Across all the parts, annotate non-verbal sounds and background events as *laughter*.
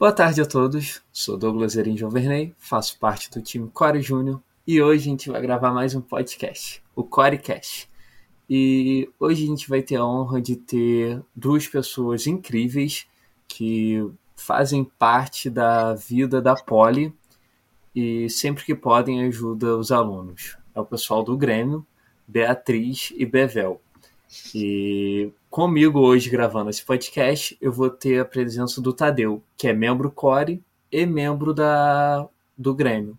Boa tarde a todos, sou Douglas Erin Joverney, faço parte do time Core Júnior e hoje a gente vai gravar mais um podcast, o Corecast. E hoje a gente vai ter a honra de ter duas pessoas incríveis que fazem parte da vida da Poli e sempre que podem ajuda os alunos. É o pessoal do Grêmio, Beatriz e Bevel. E comigo hoje gravando esse podcast, eu vou ter a presença do Tadeu, que é membro core e membro da, do Grêmio.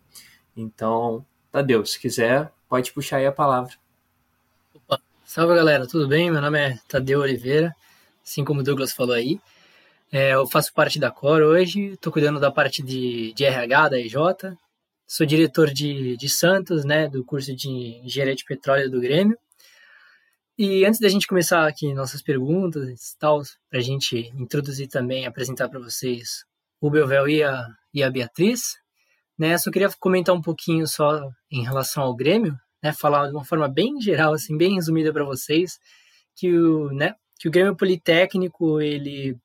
Então, Tadeu, se quiser, pode puxar aí a palavra. Opa. Salve galera, tudo bem? Meu nome é Tadeu Oliveira, assim como o Douglas falou aí. É, eu faço parte da Core hoje, estou cuidando da parte de, de RH da EJ, sou diretor de, de Santos, né, do curso de Engenharia de Petróleo do Grêmio. E antes da gente começar aqui nossas perguntas e tal, para a gente introduzir também, apresentar para vocês o Belvel e a, e a Beatriz, né, só queria comentar um pouquinho só em relação ao Grêmio, né, falar de uma forma bem geral, assim, bem resumida para vocês, que o, né, que o Grêmio Politécnico, ele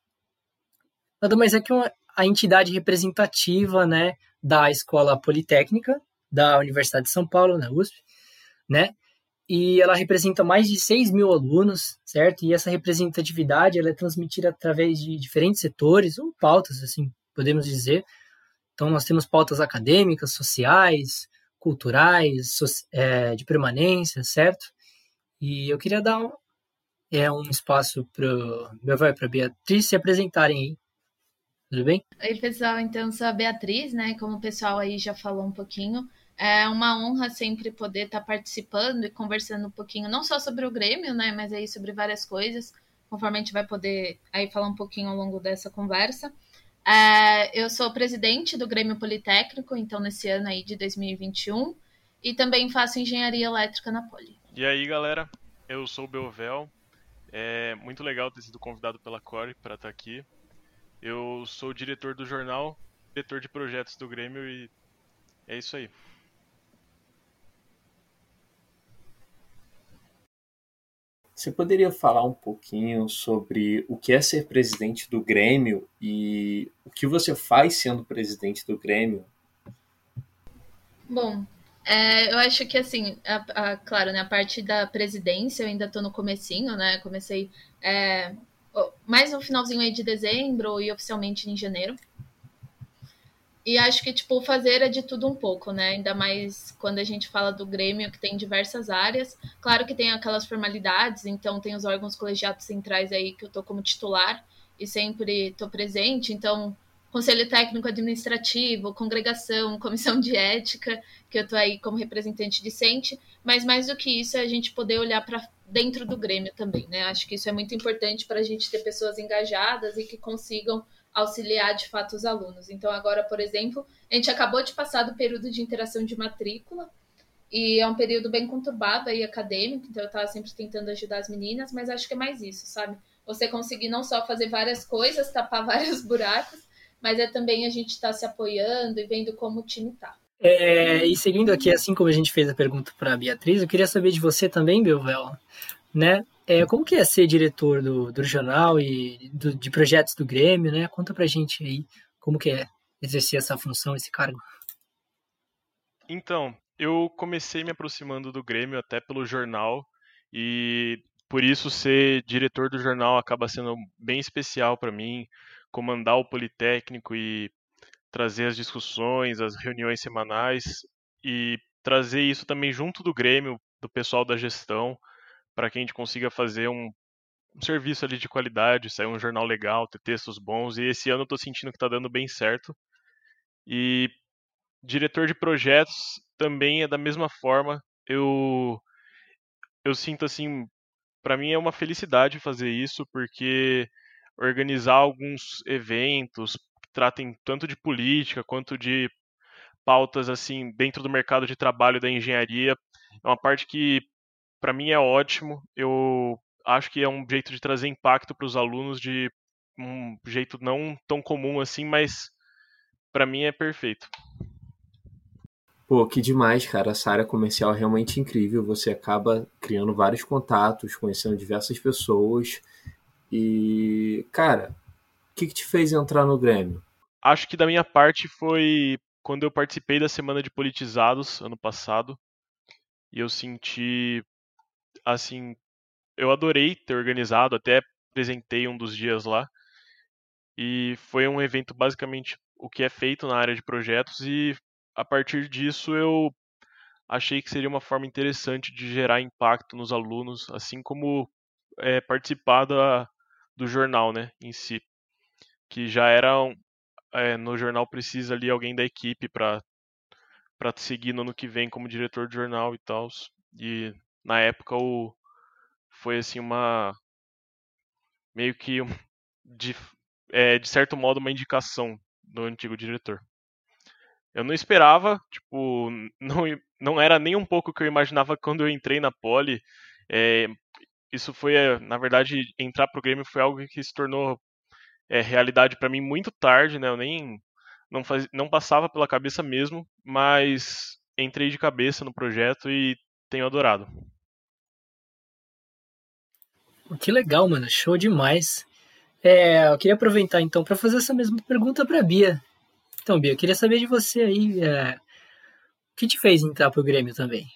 nada mais é que uma, a entidade representativa, né, da Escola Politécnica da Universidade de São Paulo, na USP, né, e ela representa mais de 6 mil alunos, certo? E essa representatividade ela é transmitida através de diferentes setores ou pautas, assim, podemos dizer. Então, nós temos pautas acadêmicas, sociais, culturais, so é, de permanência, certo? E eu queria dar um, é, um espaço para meu vai para Beatriz se apresentarem aí. Tudo bem? Oi, pessoal. Então, sou a Beatriz, né? Como o pessoal aí já falou um pouquinho. É uma honra sempre poder estar tá participando e conversando um pouquinho, não só sobre o Grêmio, né, mas aí sobre várias coisas, conforme a gente vai poder aí falar um pouquinho ao longo dessa conversa. É, eu sou presidente do Grêmio Politécnico, então nesse ano aí de 2021, e também faço engenharia elétrica na Poli. E aí, galera, eu sou o Belvel. É muito legal ter sido convidado pela Core para estar tá aqui. Eu sou diretor do jornal, diretor de projetos do Grêmio e é isso aí. Você poderia falar um pouquinho sobre o que é ser presidente do Grêmio e o que você faz sendo presidente do Grêmio? Bom, é, eu acho que assim, a, a, claro, né, a parte da presidência eu ainda estou no comecinho, né? Comecei é, mais no finalzinho aí de dezembro e oficialmente em janeiro. E acho que, tipo, fazer é de tudo um pouco, né? Ainda mais quando a gente fala do Grêmio, que tem diversas áreas. Claro que tem aquelas formalidades, então tem os órgãos colegiados centrais aí que eu tô como titular e sempre tô presente. Então, conselho técnico administrativo, congregação, *laughs* comissão de ética, que eu tô aí como representante discente. Mas mais do que isso, é a gente poder olhar para dentro do Grêmio também, né? Acho que isso é muito importante para a gente ter pessoas engajadas e que consigam auxiliar de fato os alunos. Então, agora, por exemplo, a gente acabou de passar do período de interação de matrícula, e é um período bem conturbado aí acadêmico, então eu estava sempre tentando ajudar as meninas, mas acho que é mais isso, sabe? Você conseguir não só fazer várias coisas, tapar *laughs* vários buracos, mas é também a gente estar tá se apoiando e vendo como o time está. É, e seguindo aqui, assim como a gente fez a pergunta para a Beatriz, eu queria saber de você também, Belvel, né? É, como que é ser diretor do, do jornal e do, de projetos do Grêmio, né? Conta pra gente aí como que é exercer essa função, esse cargo. Então, eu comecei me aproximando do Grêmio até pelo jornal e por isso ser diretor do jornal acaba sendo bem especial para mim, comandar o Politécnico e trazer as discussões, as reuniões semanais e trazer isso também junto do Grêmio, do pessoal da gestão para que a gente consiga fazer um, um, serviço ali de qualidade, sair um jornal legal, ter textos bons. E esse ano eu estou sentindo que está dando bem certo. E diretor de projetos também é da mesma forma. Eu eu sinto assim, para mim é uma felicidade fazer isso porque organizar alguns eventos tratem tanto de política quanto de pautas assim dentro do mercado de trabalho da engenharia é uma parte que para mim é ótimo. Eu acho que é um jeito de trazer impacto para os alunos de um jeito não tão comum assim, mas para mim é perfeito. Pô, que demais, cara. Essa área comercial é realmente incrível. Você acaba criando vários contatos, conhecendo diversas pessoas. E, cara, o que, que te fez entrar no Grêmio? Acho que da minha parte foi quando eu participei da semana de politizados ano passado e eu senti assim, eu adorei ter organizado, até apresentei um dos dias lá. E foi um evento basicamente o que é feito na área de projetos e a partir disso eu achei que seria uma forma interessante de gerar impacto nos alunos, assim como é, participar da, do jornal, né, em si, que já era um, é, no jornal precisa ali alguém da equipe para para seguir no ano que vem como diretor de jornal e tal. E na época o foi assim uma meio que de, é, de certo modo uma indicação do antigo diretor. Eu não esperava, tipo, *laughs* não, não era nem um pouco o que eu imaginava quando eu entrei na Poli. É, isso foi, na verdade, entrar pro Grêmio foi algo que se tornou é, realidade para mim muito tarde, né? Eu nem não, faz, não passava pela cabeça mesmo, mas entrei de cabeça no projeto e tenho adorado. Que legal, mano. Show demais. É, eu queria aproveitar então para fazer essa mesma pergunta para Bia. Então, Bia, eu queria saber de você aí, é, o que te fez entrar pro Grêmio também?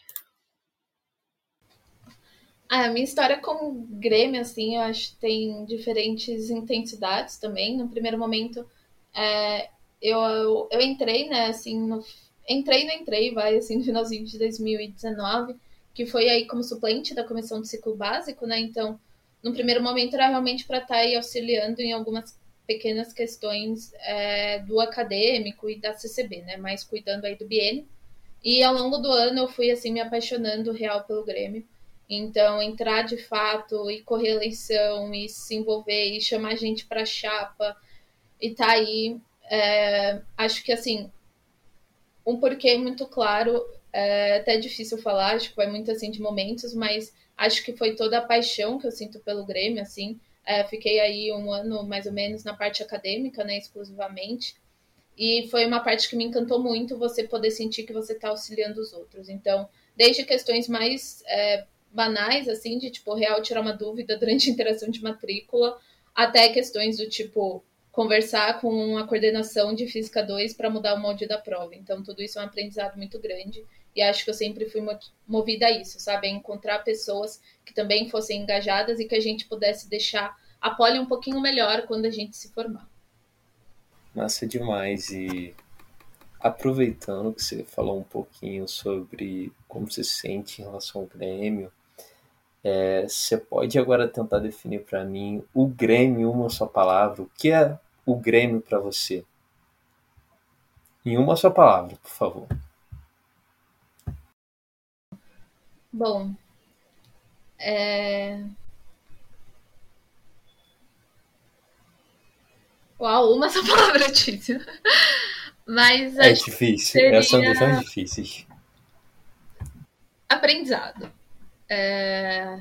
A minha história com o Grêmio, assim, eu acho que tem diferentes intensidades também. No primeiro momento, é, eu, eu, eu, entrei, né, assim, no, entrei não entrei, vai, assim, no finalzinho de 2019, que foi aí como suplente da comissão de ciclo básico, né, então no primeiro momento era realmente para estar tá aí auxiliando em algumas pequenas questões é, do acadêmico e da CCB, né? Mas cuidando aí do biênio. E ao longo do ano eu fui assim me apaixonando real pelo Grêmio. Então, entrar de fato e correr eleição e se envolver e chamar gente para chapa e tá aí, é, acho que assim, um porquê muito claro, é até difícil falar, acho que vai muito assim de momentos, mas Acho que foi toda a paixão que eu sinto pelo Grêmio, assim. É, fiquei aí um ano mais ou menos na parte acadêmica, né, exclusivamente. E foi uma parte que me encantou muito você poder sentir que você está auxiliando os outros. Então, desde questões mais é, banais, assim, de tipo, real tirar uma dúvida durante a interação de matrícula, até questões do tipo conversar com a coordenação de Física 2 para mudar o molde da prova. Então, tudo isso é um aprendizado muito grande. E acho que eu sempre fui movida a isso, sabe? A encontrar pessoas que também fossem engajadas e que a gente pudesse deixar a poli um pouquinho melhor quando a gente se formar. Massa demais. E aproveitando que você falou um pouquinho sobre como você se sente em relação ao Grêmio, é, você pode agora tentar definir para mim o Grêmio, uma só palavra. O que é o Grêmio para você? Em uma só palavra, por favor. Bom, é... Uau, uma só *laughs* palavra é difícil. Mas é difícil, seria... essas são difíceis. Aprendizado. É...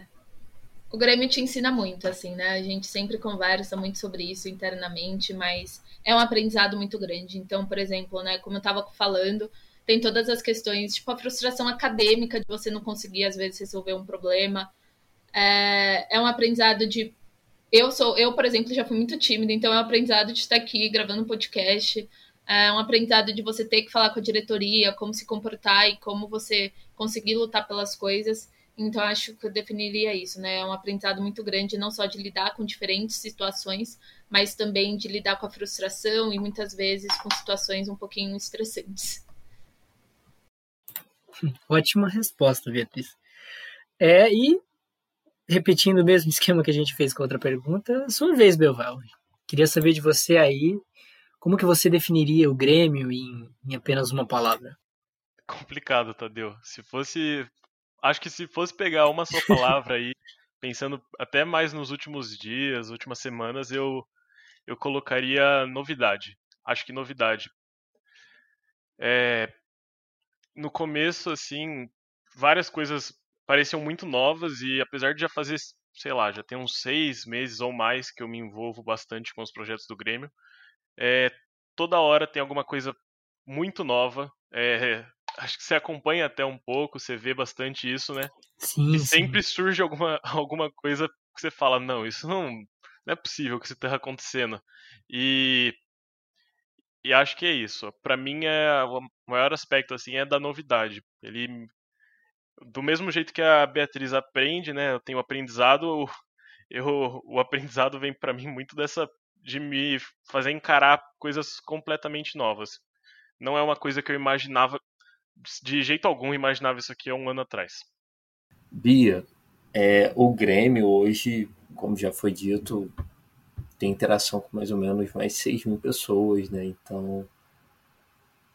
O Grêmio te ensina muito, assim, né? A gente sempre conversa muito sobre isso internamente, mas é um aprendizado muito grande. Então, por exemplo, né, como eu estava falando, tem todas as questões, tipo a frustração acadêmica de você não conseguir, às vezes, resolver um problema. É, é um aprendizado de. Eu sou, eu, por exemplo, já fui muito tímida, então é um aprendizado de estar aqui gravando um podcast. É um aprendizado de você ter que falar com a diretoria, como se comportar e como você conseguir lutar pelas coisas. Então, acho que eu definiria isso, né? É um aprendizado muito grande, não só de lidar com diferentes situações, mas também de lidar com a frustração e muitas vezes com situações um pouquinho estressantes. *laughs* Ótima resposta, Beatriz. É, e repetindo o mesmo *laughs* esquema que a gente fez com a outra pergunta, sua vez, Belval. Queria saber de você aí, como que você definiria o Grêmio em, em apenas uma palavra? Complicado, Tadeu. Se fosse, acho que se fosse pegar uma só palavra aí, pensando até mais nos últimos dias, últimas semanas, eu eu colocaria novidade. Acho que novidade. É, no começo, assim, várias coisas pareciam muito novas e apesar de já fazer, sei lá, já tem uns seis meses ou mais que eu me envolvo bastante com os projetos do Grêmio, é, toda hora tem alguma coisa muito nova. É, acho que você acompanha até um pouco, você vê bastante isso, né? Sim. E sempre sim. surge alguma, *laughs* alguma coisa que você fala, não, isso não, não é possível que isso esteja acontecendo. E e acho que é isso. Para mim é o maior aspecto assim é da novidade. Ele do mesmo jeito que a Beatriz aprende, né? Eu tenho aprendizado, eu, o aprendizado vem para mim muito dessa de me fazer encarar coisas completamente novas. Não é uma coisa que eu imaginava de jeito algum imaginava isso aqui há um ano atrás. Bia, é, o Grêmio hoje, como já foi dito, tem interação com mais ou menos mais 6 mil pessoas, né? Então,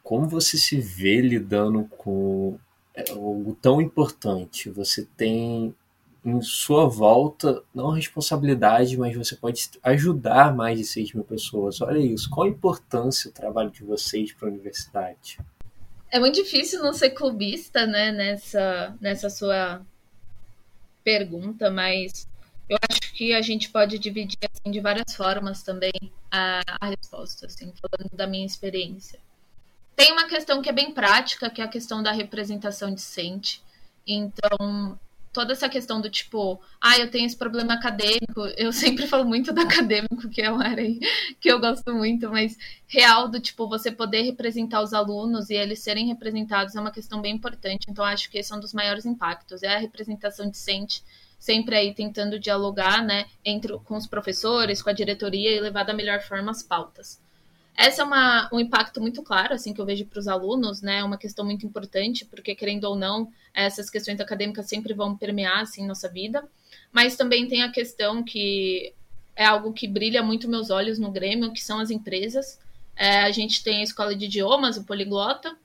como você se vê lidando com é, algo tão importante? Você tem em sua volta, não responsabilidade, mas você pode ajudar mais de 6 mil pessoas. Olha isso, qual a importância do trabalho de vocês para a universidade? É muito difícil não ser clubista, né, nessa, nessa sua pergunta, mas eu acho que a gente pode dividir assim, de várias formas também a, a resposta, assim, falando da minha experiência. Tem uma questão que é bem prática, que é a questão da representação decente. Então, toda essa questão do tipo, ah, eu tenho esse problema acadêmico, eu *laughs* sempre falo muito do acadêmico, que é uma área que eu gosto muito, mas real do tipo, você poder representar os alunos e eles serem representados é uma questão bem importante. Então, acho que esse é um dos maiores impactos, é a representação decente, sempre aí tentando dialogar, né, entre, com os professores, com a diretoria e levar da melhor forma as pautas. Essa é uma, um impacto muito claro, assim, que eu vejo para os alunos, né? Uma questão muito importante, porque querendo ou não, essas questões acadêmicas sempre vão permear, assim, nossa vida. Mas também tem a questão que é algo que brilha muito meus olhos no Grêmio, que são as empresas. É, a gente tem a escola de idiomas, o Poliglota,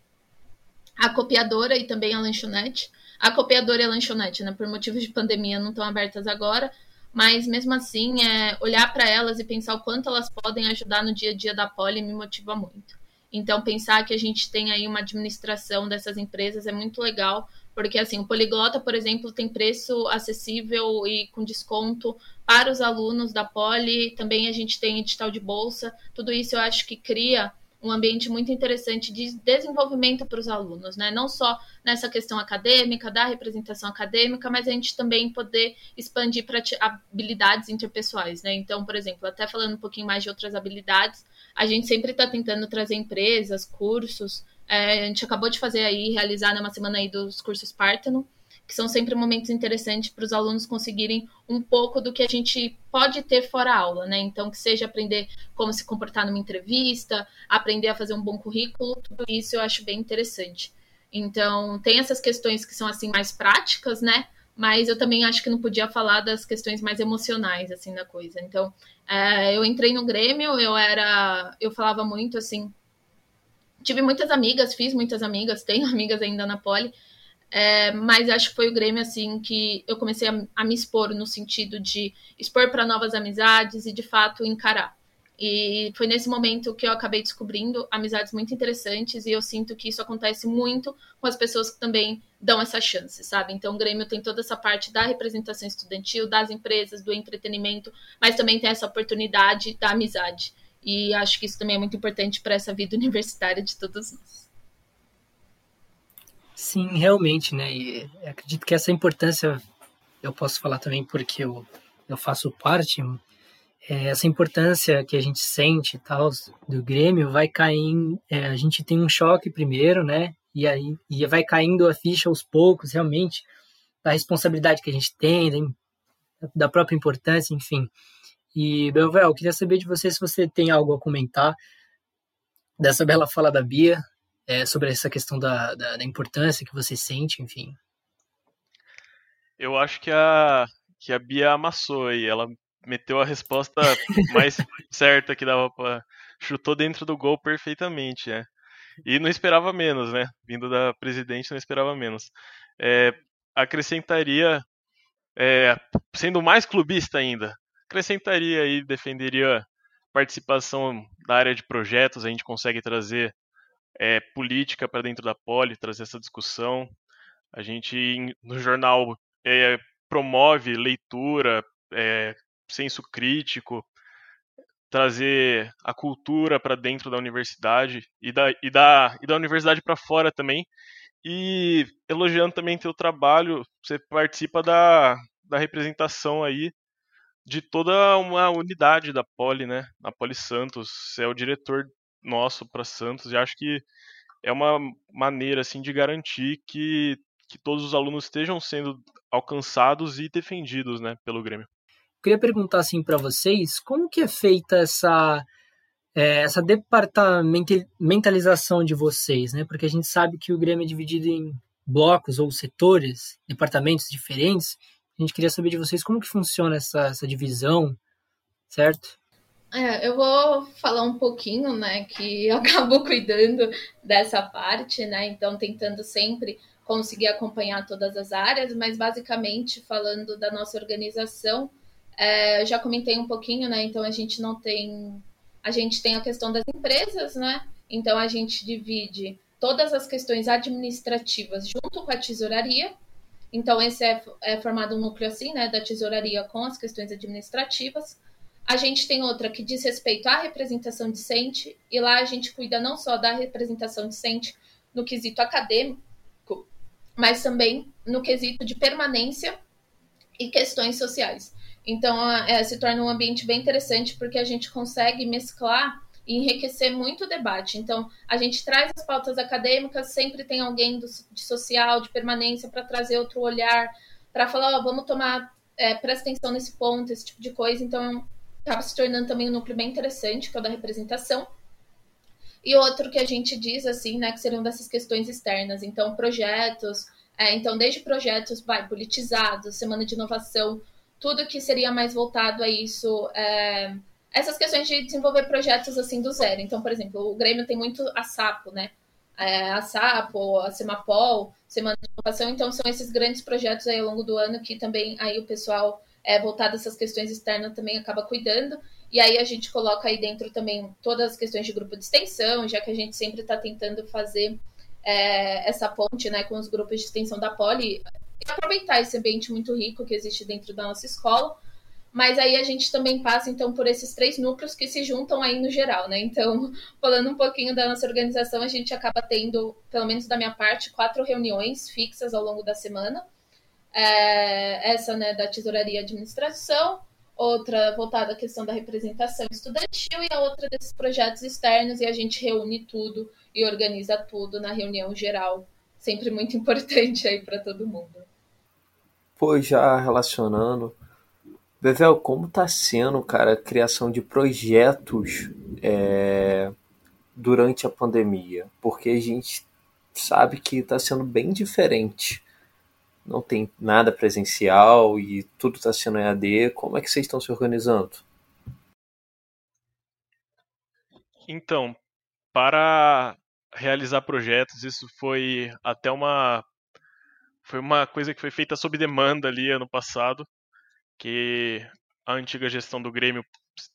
a copiadora e também a lanchonete. A copiadora e a lanchonete, né, por motivos de pandemia, não estão abertas agora, mas mesmo assim, é, olhar para elas e pensar o quanto elas podem ajudar no dia a dia da Poli me motiva muito. Então, pensar que a gente tem aí uma administração dessas empresas é muito legal, porque assim, o Poliglota, por exemplo, tem preço acessível e com desconto para os alunos da Poli, também a gente tem edital de bolsa, tudo isso eu acho que cria um ambiente muito interessante de desenvolvimento para os alunos, né? Não só nessa questão acadêmica, da representação acadêmica, mas a gente também poder expandir para habilidades interpessoais, né? Então, por exemplo, até falando um pouquinho mais de outras habilidades, a gente sempre está tentando trazer empresas, cursos. É, a gente acabou de fazer aí, realizar numa semana aí dos cursos Parthenon, que são sempre momentos interessantes para os alunos conseguirem um pouco do que a gente pode ter fora aula, né? Então, que seja aprender como se comportar numa entrevista, aprender a fazer um bom currículo, tudo isso eu acho bem interessante. Então, tem essas questões que são assim mais práticas, né? Mas eu também acho que não podia falar das questões mais emocionais assim da coisa. Então, é, eu entrei no Grêmio, eu era, eu falava muito assim, tive muitas amigas, fiz muitas amigas, *laughs* tenho amigas ainda na Poli, é, mas acho que foi o Grêmio assim que eu comecei a, a me expor no sentido de expor para novas amizades e de fato encarar. E foi nesse momento que eu acabei descobrindo amizades muito interessantes e eu sinto que isso acontece muito com as pessoas que também dão essa chance, sabe? Então o Grêmio tem toda essa parte da representação estudantil, das empresas, do entretenimento, mas também tem essa oportunidade da amizade. E acho que isso também é muito importante para essa vida *laughs* universitária de todos nós. Sim, realmente, né? E acredito que essa importância, eu posso falar também porque eu, eu faço parte, é, essa importância que a gente sente tal do Grêmio vai cair, é, a gente tem um choque primeiro, né? E aí e vai caindo a ficha aos poucos, realmente, da responsabilidade que a gente tem, da própria importância, enfim. E, Belvel, eu queria saber de você se você tem algo a comentar dessa bela fala da Bia, é, sobre essa questão da, da, da, importância que você sente, enfim. Eu acho que a, que a Bia amassou aí. Ela meteu a resposta *laughs* mais certa que dava para chutou dentro do gol perfeitamente, né? E não esperava menos, né? Vindo da presidente, não esperava menos. É, acrescentaria, é, sendo mais clubista ainda, acrescentaria e defenderia participação da área de projetos. A gente consegue trazer é, política para dentro da Poli, trazer essa discussão. A gente, no jornal, é, promove leitura, é, senso crítico, trazer a cultura para dentro da universidade e da, e da, e da universidade para fora também. E elogiando também teu trabalho, você participa da, da representação aí de toda uma unidade da Poli, né? Na Poli Santos, você é o diretor nosso para Santos e acho que é uma maneira assim de garantir que, que todos os alunos estejam sendo alcançados e defendidos, né, pelo Grêmio. Queria perguntar assim para vocês, como que é feita essa é, essa departamentalização de vocês, né? Porque a gente sabe que o Grêmio é dividido em blocos ou setores, departamentos diferentes. A gente queria saber de vocês como que funciona essa, essa divisão, certo? É, eu vou falar um pouquinho, né, que *laughs* eu acabo cuidando dessa parte, né, então tentando sempre conseguir acompanhar todas as áreas, mas basicamente falando da nossa organização, é, já comentei um pouquinho, né, então a gente não tem, a gente tem a questão das empresas, né, então a gente divide todas as questões administrativas junto com a tesouraria, então esse é, é formado um núcleo assim, né, da tesouraria com as questões administrativas, a gente tem outra que diz respeito à representação discente, e lá a gente cuida não só da representação discente no quesito acadêmico, mas também no quesito de permanência e questões sociais. Então, é, se torna um ambiente bem interessante porque a gente consegue mesclar e enriquecer muito o debate. Então, a gente traz as pautas acadêmicas, sempre tem alguém do, de social, de permanência, para trazer outro olhar, para falar, oh, vamos tomar, é, presta atenção nesse ponto, esse tipo de coisa. Então, acaba se tornando também um núcleo bem interessante, que é o da representação. E outro que a gente diz, assim, né, que seriam dessas questões externas. Então, projetos, é, então, desde projetos vai, politizados, semana de inovação, tudo que seria mais voltado a isso. É, essas questões de desenvolver projetos assim do zero. Então, por exemplo, o Grêmio tem muito a Sapo, né? É, a Sapo, a Semapol, Semana de Inovação, então são esses grandes projetos aí ao longo do ano que também aí o pessoal é, voltado a essas questões externas também acaba cuidando. E aí a gente coloca aí dentro também todas as questões de grupo de extensão, já que a gente sempre está tentando fazer é, essa ponte né, com os grupos de extensão da Poli e aproveitar esse ambiente muito rico que existe dentro da nossa escola. Mas aí a gente também passa então por esses três núcleos que se juntam aí no geral, né? Então, *laughs* falando um pouquinho da nossa organização, a gente acaba tendo, pelo menos da minha parte, quatro reuniões fixas ao longo da semana é, essa né, da tesouraria e administração, outra voltada à questão da representação estudantil e a outra desses projetos externos, e a gente reúne tudo e organiza tudo na reunião geral. Sempre muito *laughs* importante aí para todo mundo. Pois já relacionando, Bevel, como tá sendo, cara, a criação de projetos é, durante a pandemia? Porque a gente sabe que está sendo bem diferente não tem nada presencial e tudo está sendo EAD, como é que vocês estão se organizando? Então, para realizar projetos, isso foi até uma foi uma coisa que foi feita sob demanda ali ano passado, que a antiga gestão do Grêmio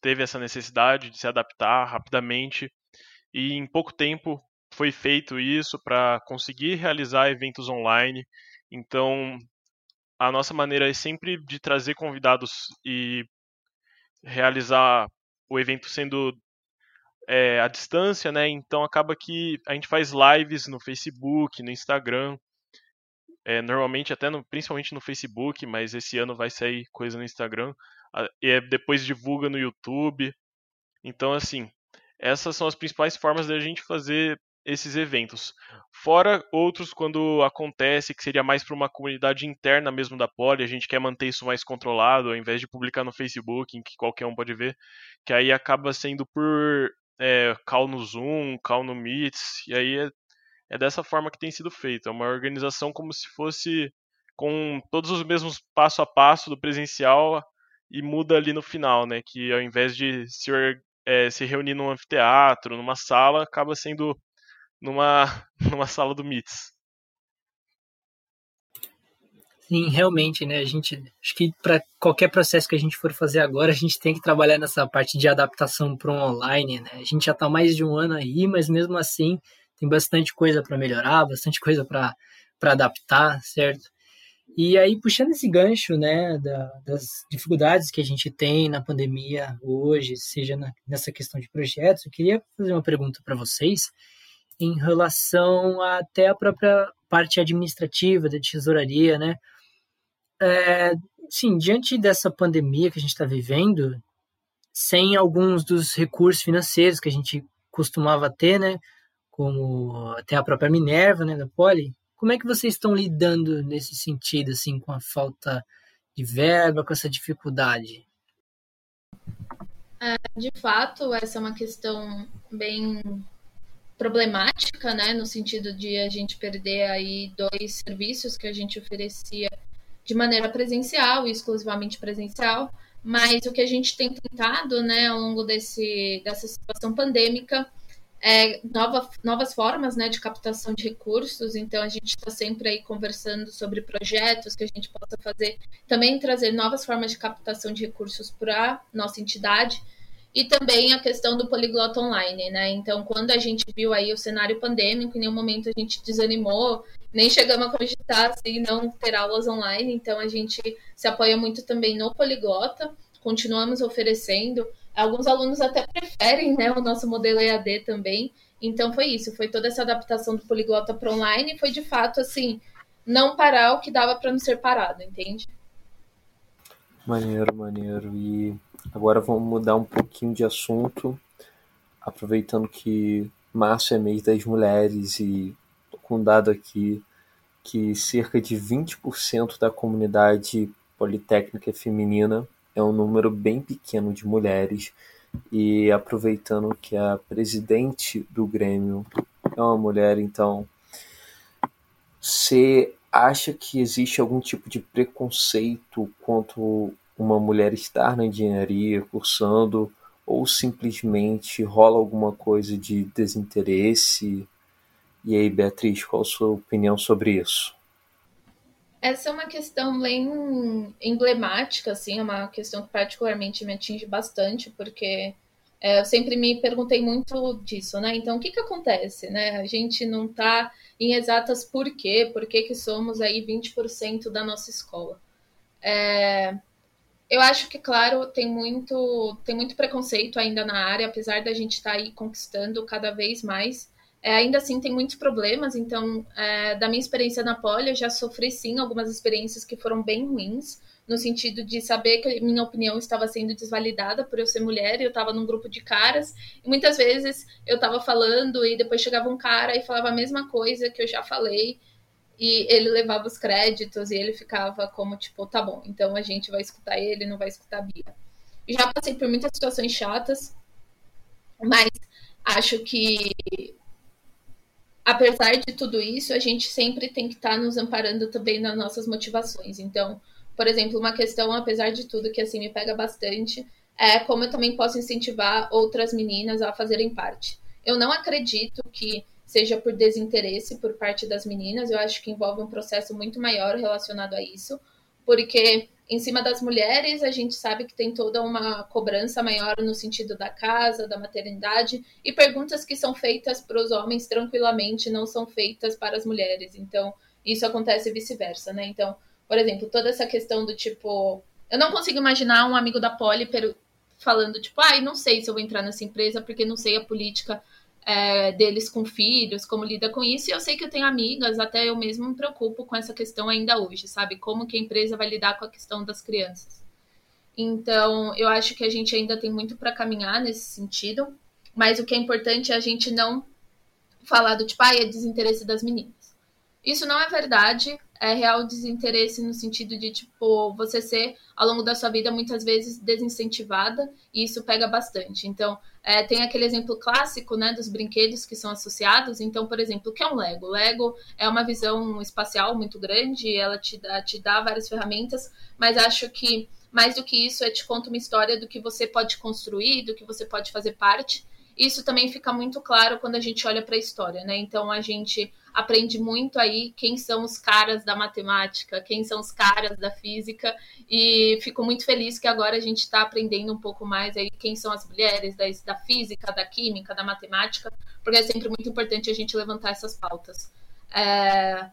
teve essa necessidade de se adaptar rapidamente e em pouco tempo foi feito isso para conseguir realizar eventos online então, a nossa maneira é sempre de trazer convidados e realizar o evento sendo é, à distância, né? Então acaba que a gente faz lives no Facebook, no Instagram, é, normalmente até no, principalmente no Facebook, mas esse ano vai sair coisa no Instagram, e depois divulga no YouTube. Então assim, essas são as principais formas da gente fazer esses eventos. Fora outros quando acontece, que seria mais para uma comunidade interna mesmo da Poli, a gente quer manter isso mais controlado, ao invés de publicar no Facebook, em que qualquer um pode ver, que aí acaba sendo por é, call no Zoom, call no Meets, e aí é, é dessa forma que tem sido feito. É uma organização como se fosse com todos os mesmos passo a passo do presencial e muda ali no final, né? Que ao invés de se, é, se reunir num anfiteatro, numa sala, acaba sendo numa, *laughs* numa sala do MITS. Sim, realmente, né? A gente acho que para qualquer processo que a gente for fazer agora, a gente tem que trabalhar nessa parte de adaptação para um online, né? A gente já está mais de um ano aí, mas mesmo assim tem bastante coisa para melhorar, bastante coisa para adaptar, certo? E aí, puxando esse gancho, né, da, das dificuldades que a gente tem na pandemia hoje, seja na, nessa questão de projetos, eu queria fazer uma pergunta para vocês em relação a, até a própria parte administrativa da tesouraria, né? É, sim, diante dessa pandemia que a gente está vivendo, sem alguns dos recursos financeiros que a gente costumava ter, né? Como tem a própria Minerva, né, da Poli. Como é que vocês estão lidando nesse sentido, assim, com a falta de verba, com essa dificuldade? É, de fato, essa é uma questão bem problemática, né, no sentido de a gente perder aí dois serviços que a gente oferecia de maneira presencial, exclusivamente presencial, mas o que a gente tem tentado, né, ao longo desse, dessa situação pandêmica, é nova, novas formas, né, de captação de recursos. Então a gente está sempre aí conversando sobre projetos que a gente possa fazer, também trazer novas formas de captação de recursos para nossa entidade. E também a questão do poliglota online, né? Então, quando a gente viu aí o cenário pandêmico, em nenhum momento a gente desanimou, nem chegamos a cogitar assim, não ter aulas online. Então, a gente se apoia muito também no poliglota, continuamos oferecendo. Alguns alunos até preferem né, o nosso modelo EAD também. Então, foi isso, foi toda essa adaptação do poliglota para online, foi de fato assim, não parar o que dava para não ser parado, entende? Maneiro, maneiro. E Agora vamos mudar um pouquinho de assunto, aproveitando que março é mês das mulheres e com um dado aqui que cerca de 20% da comunidade politécnica é feminina, é um número bem pequeno de mulheres. E aproveitando que a presidente do Grêmio é uma mulher, então você acha que existe algum tipo de preconceito quanto uma mulher estar na engenharia cursando ou simplesmente rola alguma coisa de desinteresse? E aí, Beatriz, qual a sua opinião sobre isso? Essa é uma questão bem emblemática, assim, é uma questão que particularmente me atinge bastante, porque é, eu sempre me perguntei muito disso, né? Então, o que que acontece, né? A gente não está em exatas por quê, por que que somos aí 20% da nossa escola. É, eu acho que, claro, tem muito, tem muito preconceito ainda na área, apesar da gente estar tá aí conquistando cada vez mais. É, ainda assim, tem muitos problemas. Então, é, da minha experiência na Poli, eu já sofri, sim, algumas experiências que foram bem ruins, no sentido de saber que minha opinião estava sendo desvalidada por eu ser mulher e eu estava num grupo de caras. E muitas vezes eu estava falando e depois chegava um cara e falava a mesma coisa que eu já falei e ele levava os créditos e ele ficava como tipo, tá bom, então a gente vai escutar ele, não vai escutar a Bia. Já passei por muitas situações chatas, mas acho que apesar de tudo isso, a gente sempre tem que estar tá nos amparando também nas nossas motivações. Então, por exemplo, uma questão, apesar de tudo, que assim me pega bastante, é como eu também posso incentivar outras meninas a fazerem parte. Eu não acredito que seja por desinteresse por parte das meninas. Eu acho que envolve um processo muito maior relacionado a isso, porque em cima das mulheres a gente sabe que tem toda uma cobrança maior no sentido da casa, da maternidade, e perguntas que são feitas para os homens tranquilamente não são feitas para as mulheres. Então, isso acontece vice-versa, né? Então, por exemplo, toda essa questão do tipo. Eu não consigo imaginar um amigo da Poli falando, tipo, ai, ah, não sei se eu vou entrar nessa empresa porque não sei a política é, deles com filhos, como lida com isso. E eu sei que eu tenho amigas, até eu mesmo me preocupo com essa questão ainda hoje, sabe? Como que a empresa vai lidar com a questão das crianças. Então, eu acho que a gente ainda tem muito para caminhar nesse sentido, mas o que é importante é a gente não falar do tipo, ah, é desinteresse das meninas. Isso não é verdade, é real desinteresse no sentido de, tipo, você ser, ao longo da sua vida, muitas vezes desincentivada, e isso pega bastante. Então, é, tem aquele exemplo clássico, né, dos brinquedos que são associados. Então, por exemplo, o que é um Lego? O Lego é uma visão espacial muito grande, ela te dá, te dá várias ferramentas, mas acho que mais do que isso, é te conta uma história do que você pode construir, do que você pode fazer parte. Isso também fica muito claro quando a gente olha para a história, né? Então, a gente aprende muito aí quem são os caras da matemática, quem são os caras da física, e fico muito feliz que agora a gente está aprendendo um pouco mais aí quem são as mulheres da, da física, da química, da matemática, porque é sempre muito importante a gente levantar essas pautas. É,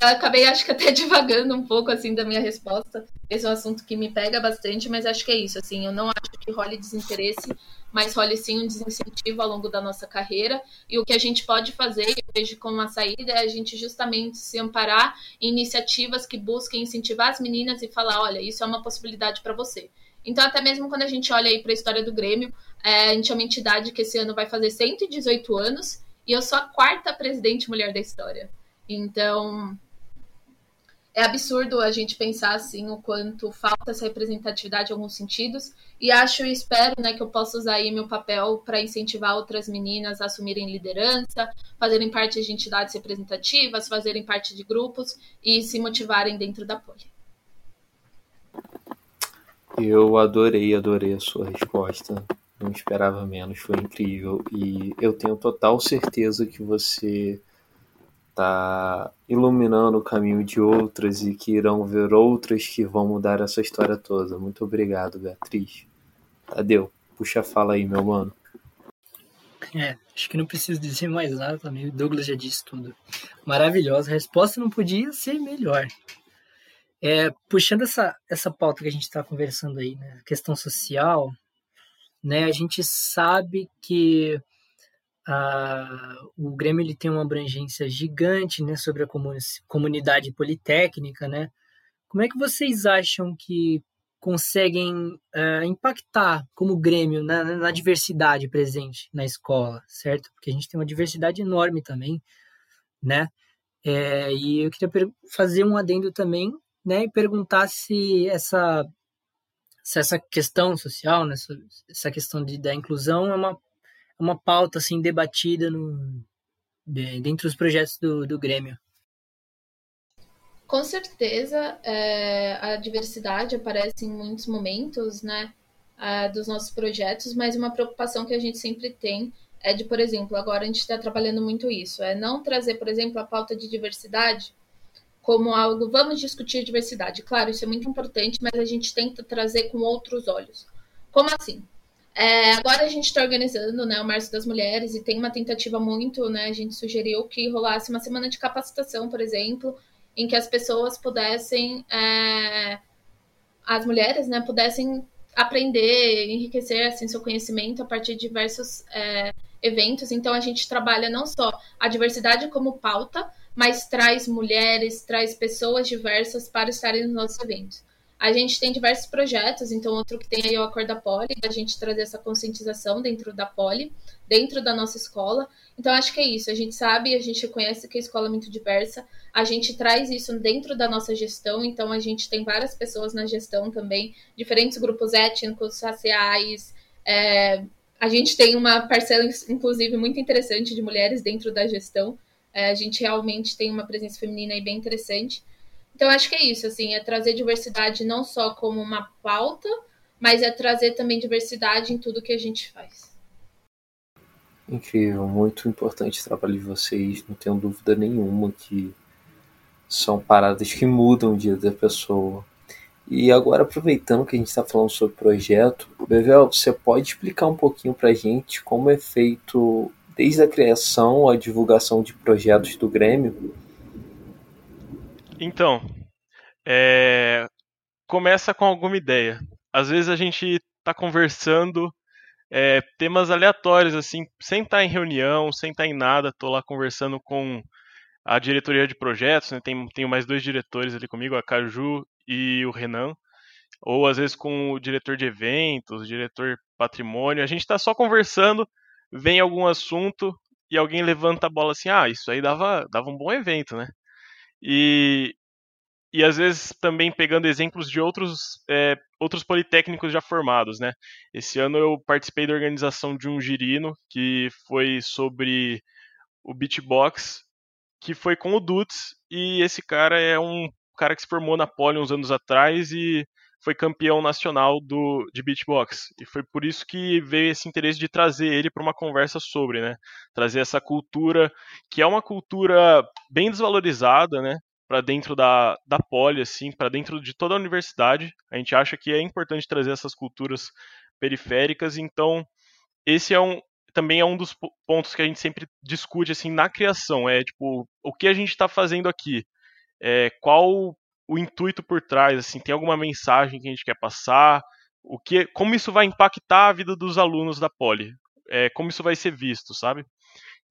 eu acabei, acho que até *laughs* divagando um pouco, assim, da minha resposta. Esse é um assunto que me pega bastante, mas acho que é isso, assim, eu não acho que role desinteresse, mas role sim um desincentivo ao longo da nossa carreira. E o que a gente pode fazer, eu vejo como uma saída, é a gente justamente se amparar em iniciativas que busquem incentivar as meninas e falar, olha, isso é uma possibilidade para você. Então, até mesmo quando a gente olha aí para a história do Grêmio, é, a gente é uma entidade que esse ano vai fazer 118 anos e eu sou a quarta presidente mulher da história. Então, é absurdo a gente pensar assim o quanto falta essa representatividade em alguns sentidos e acho e espero né, que eu possa usar aí meu papel para incentivar outras meninas a assumirem liderança, fazerem parte de entidades representativas, fazerem parte de grupos e se motivarem dentro da Poli. Eu adorei, adorei a sua resposta. Não esperava menos, foi incrível. E eu tenho total certeza que você está iluminando o caminho de outras e que irão ver outras que vão mudar essa história toda. Muito obrigado, Beatriz. Tadeu, puxa a fala aí, meu mano. É, acho que não preciso dizer mais nada também. O Douglas já disse tudo. Maravilhosa. A resposta não podia ser melhor. É, puxando essa, essa pauta que a gente está conversando aí, né, questão social, né, a gente sabe que o Grêmio ele tem uma abrangência gigante né, sobre a comunidade politécnica. Né? Como é que vocês acham que conseguem uh, impactar como Grêmio na, na, diversidade presente na escola, certo? Porque a gente tem uma diversidade enorme também, né? É, e eu queria fazer um adendo também né, e perguntar se essa, se essa questão social, né, essa questão de, da inclusão é uma, é uma pauta assim, debatida no, de, dentro dos projetos do, do Grêmio. Com certeza, é, a diversidade aparece em muitos momentos né, dos nossos projetos, mas uma preocupação que a gente sempre tem é de, por exemplo, agora a gente está trabalhando muito isso, é não trazer, por exemplo, a pauta de diversidade como algo, vamos discutir diversidade. Claro, isso é muito importante, mas a gente tenta trazer com outros olhos. Como assim? É, agora a gente está organizando né, o Março das Mulheres e tem uma tentativa muito, né? A gente sugeriu que rolasse uma semana de capacitação, por exemplo, em que as pessoas pudessem, é, as mulheres, né, pudessem aprender, enriquecer assim, seu conhecimento a partir de diversos é, eventos. Então a gente trabalha não só a diversidade como pauta, mas traz mulheres, traz pessoas diversas para estarem nos nossos eventos. A gente tem diversos projetos, então outro que tem aí é o Acorda Poli, a gente trazer essa conscientização dentro da Poli, dentro da nossa escola. Então acho que é isso, a gente sabe, a gente reconhece que a escola é muito diversa, a gente traz isso dentro da nossa gestão, então a gente tem várias pessoas na gestão também, diferentes grupos étnicos, raciais, é, a gente tem uma parcela, inclusive, muito interessante de mulheres dentro da gestão, é, a gente realmente tem uma presença feminina aí bem interessante. Então, acho que é isso, assim, é trazer diversidade não só como uma pauta, mas é trazer também diversidade em tudo que a gente faz. Incrível, muito importante o trabalho de vocês, não tenho dúvida nenhuma que são paradas que mudam o dia da pessoa. E agora, aproveitando que a gente está falando sobre projeto, Bevel, você pode explicar um pouquinho para a gente como é feito desde a criação à divulgação de projetos do Grêmio? Então, é... começa com alguma ideia. Às vezes a gente está conversando é, temas aleatórios, assim, sem estar tá em reunião, sem estar tá em nada, estou lá conversando com a diretoria de projetos, né? Tem, tenho mais dois diretores ali comigo, a Caju e o Renan, ou às vezes com o diretor de eventos, diretor patrimônio, a gente está só conversando vem algum assunto e alguém levanta a bola assim, ah, isso aí dava, dava um bom evento, né? E, e às vezes também pegando exemplos de outros, é, outros politécnicos já formados, né? Esse ano eu participei da organização de um girino que foi sobre o beatbox, que foi com o Dutz, e esse cara é um cara que se formou na Poli uns anos atrás e foi campeão nacional do, de beatbox. E foi por isso que veio esse interesse de trazer ele para uma conversa sobre, né? Trazer essa cultura, que é uma cultura bem desvalorizada, né? Para dentro da, da poli, assim, para dentro de toda a universidade. A gente acha que é importante trazer essas culturas periféricas, então esse é um, também é um dos pontos que a gente sempre discute assim na criação é tipo o que a gente está fazendo aqui é, qual o intuito por trás, assim, tem alguma mensagem que a gente quer passar, o que, como isso vai impactar a vida dos alunos da Poli, é, como isso vai ser visto, sabe?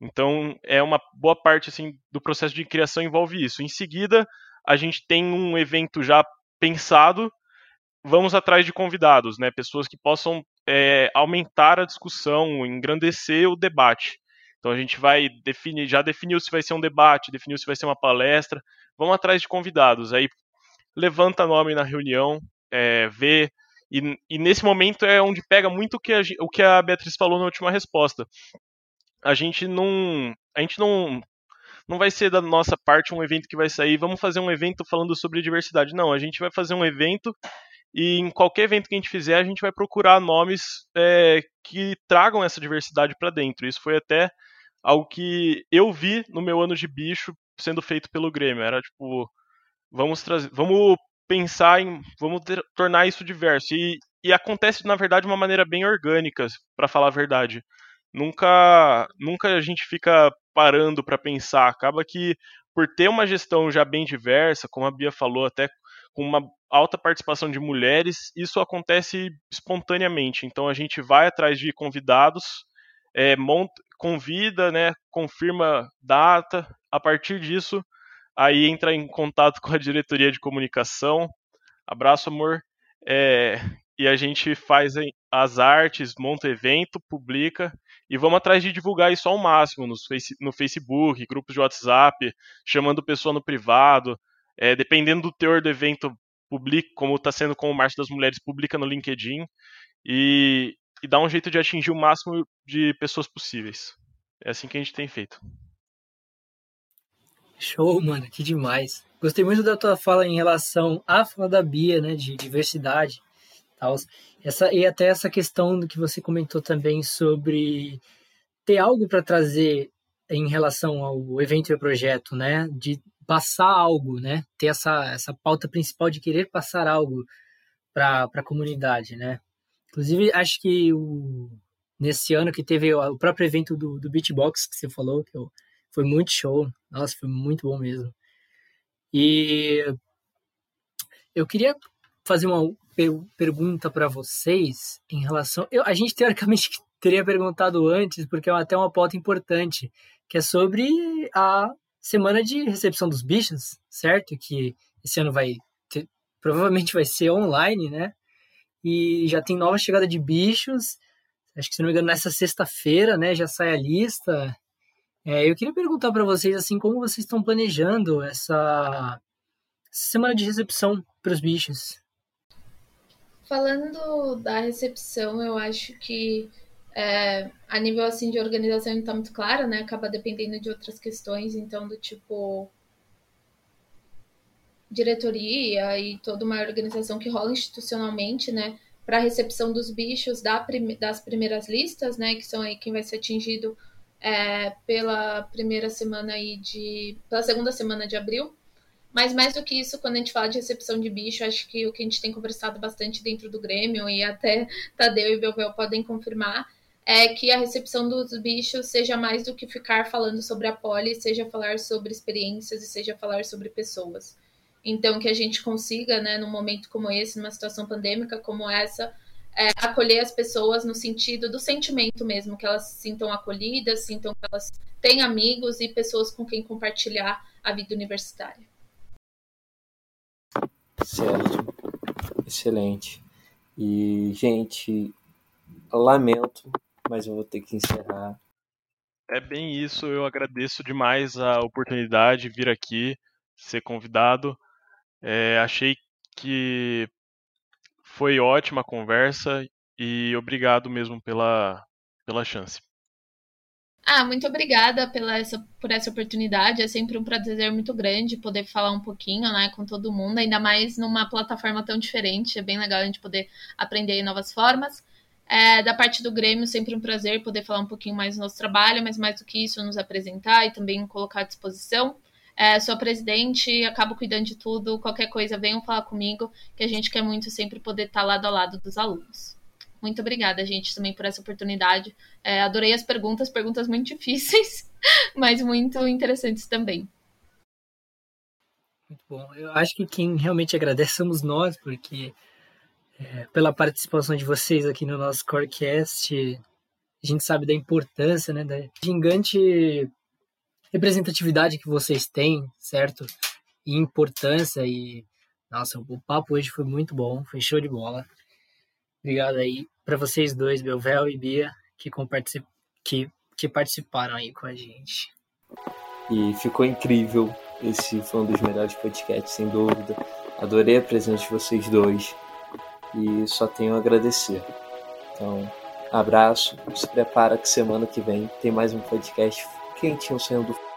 Então, é uma boa parte assim do processo de criação envolve isso. Em seguida, a gente tem um evento já pensado vamos atrás de convidados, né? Pessoas que possam é, aumentar a discussão, engrandecer o debate. Então a gente vai definir, já definiu se vai ser um debate, definiu se vai ser uma palestra. Vamos atrás de convidados. Aí levanta nome na reunião, é, vê. E, e, nesse momento é onde pega muito o que, a, o que a Beatriz falou na última resposta. A gente não. A gente não. Não vai ser da nossa parte um evento que vai sair, vamos fazer um evento falando sobre diversidade. Não, a gente vai fazer um evento e em qualquer evento que a gente fizer, a gente vai procurar nomes é, que tragam essa diversidade para dentro. Isso foi até algo que eu vi no meu ano de bicho sendo feito pelo Grêmio. Era tipo, vamos trazer, vamos pensar em, vamos ter, tornar isso diverso. E, e acontece na verdade de uma maneira bem orgânica, para falar a verdade. Nunca, nunca a gente fica parando para pensar. Acaba que por ter uma gestão já bem diversa, como a Bia falou, até com uma alta participação de mulheres, isso acontece espontaneamente. Então a gente vai atrás de convidados, é, monta, convida, né, confirma data. A partir disso, aí entra em contato *laughs* com a diretoria de comunicação. Abraço, amor. É, e a gente faz as artes, monta evento, publica e vamos atrás de divulgar isso ao máximo no, face, no Facebook, grupos de WhatsApp, chamando pessoa no privado. É, dependendo do teor do evento, publica, como está sendo com o Marcha das Mulheres, publica no LinkedIn e, e dá um jeito de atingir o máximo de pessoas possíveis. É assim que a gente tem feito. Show, mano, que demais. Gostei muito da tua fala em relação à fala da Bia, né, de diversidade, tal. Essa e até essa questão que você comentou também sobre ter algo para trazer em relação ao evento e ao projeto, né, de passar algo, né? Ter essa, essa pauta principal de querer passar algo para a comunidade, né? Inclusive, acho que o, nesse ano que teve o próprio evento do, do Beatbox que você falou, que eu, foi muito show. Nossa, foi muito bom mesmo. E eu queria fazer uma pergunta para vocês em relação. Eu, a gente teoricamente *laughs* teria perguntado antes, porque é até uma pauta importante, que é sobre a semana de recepção dos bichos, certo? Que esse ano vai ter, provavelmente vai ser online, né? E já tem nova chegada de bichos. Acho que se não me engano nessa sexta-feira, né? Já sai a lista. É, eu queria perguntar para vocês assim como vocês estão planejando essa semana de recepção para os bichos. Falando da recepção, eu acho que é, a nível assim de organização não está muito clara, né? Acaba dependendo de outras questões, então do tipo diretoria e toda uma organização que rola institucionalmente, né? Para a recepção dos bichos da das primeiras listas, né? Que são aí quem vai ser atingido é, pela primeira semana aí de. pela segunda semana de abril. Mas mais do que isso, quando a gente fala de recepção de bicho, acho que o que a gente tem conversado bastante dentro do Grêmio e até Tadeu e Belvel podem confirmar é que a recepção dos bichos seja mais do que ficar falando sobre a poli, seja falar sobre experiências e seja falar sobre pessoas. Então, que a gente consiga, né, num momento como esse, numa situação pandêmica como essa, é, acolher as pessoas no sentido do sentimento mesmo, que elas se sintam acolhidas, sintam que elas têm amigos e pessoas com quem compartilhar a vida universitária. Certo. Excelente. E, gente, lamento mas eu vou ter que encerrar. É bem isso, eu agradeço demais a oportunidade de vir aqui, ser convidado. É, achei que foi ótima a conversa e obrigado mesmo pela, pela chance. Ah, muito obrigada pela essa, por essa oportunidade. É sempre um prazer muito grande poder falar um pouquinho né, com todo mundo, ainda mais numa plataforma tão diferente. É bem legal a gente poder aprender novas formas. É, da parte do Grêmio, sempre um prazer poder falar um pouquinho mais do nosso trabalho, mas mais do que isso, nos apresentar e também colocar à disposição. É, sou presidente, acabo cuidando de tudo. Qualquer coisa, venham falar comigo, que a gente quer muito sempre poder estar lado a lado dos alunos. Muito obrigada, gente, também por essa oportunidade. É, adorei as perguntas, perguntas muito difíceis, *laughs* mas muito interessantes também. Muito bom. Eu acho que quem realmente agradece somos nós, porque é, pela participação de vocês aqui no nosso Corecast. A gente sabe da importância, né, da gigante representatividade que vocês têm, certo? E importância e Nossa, o papo hoje foi muito bom, foi show de bola. Obrigado aí para vocês dois, Belvel e Bia, que, que, que participaram aí com a gente. E ficou incrível. Esse foi um dos melhores podcasts, sem dúvida. Adorei a presença de vocês dois. E só tenho a agradecer. Então, abraço. Se prepara que semana que vem tem mais um podcast quentinho saindo do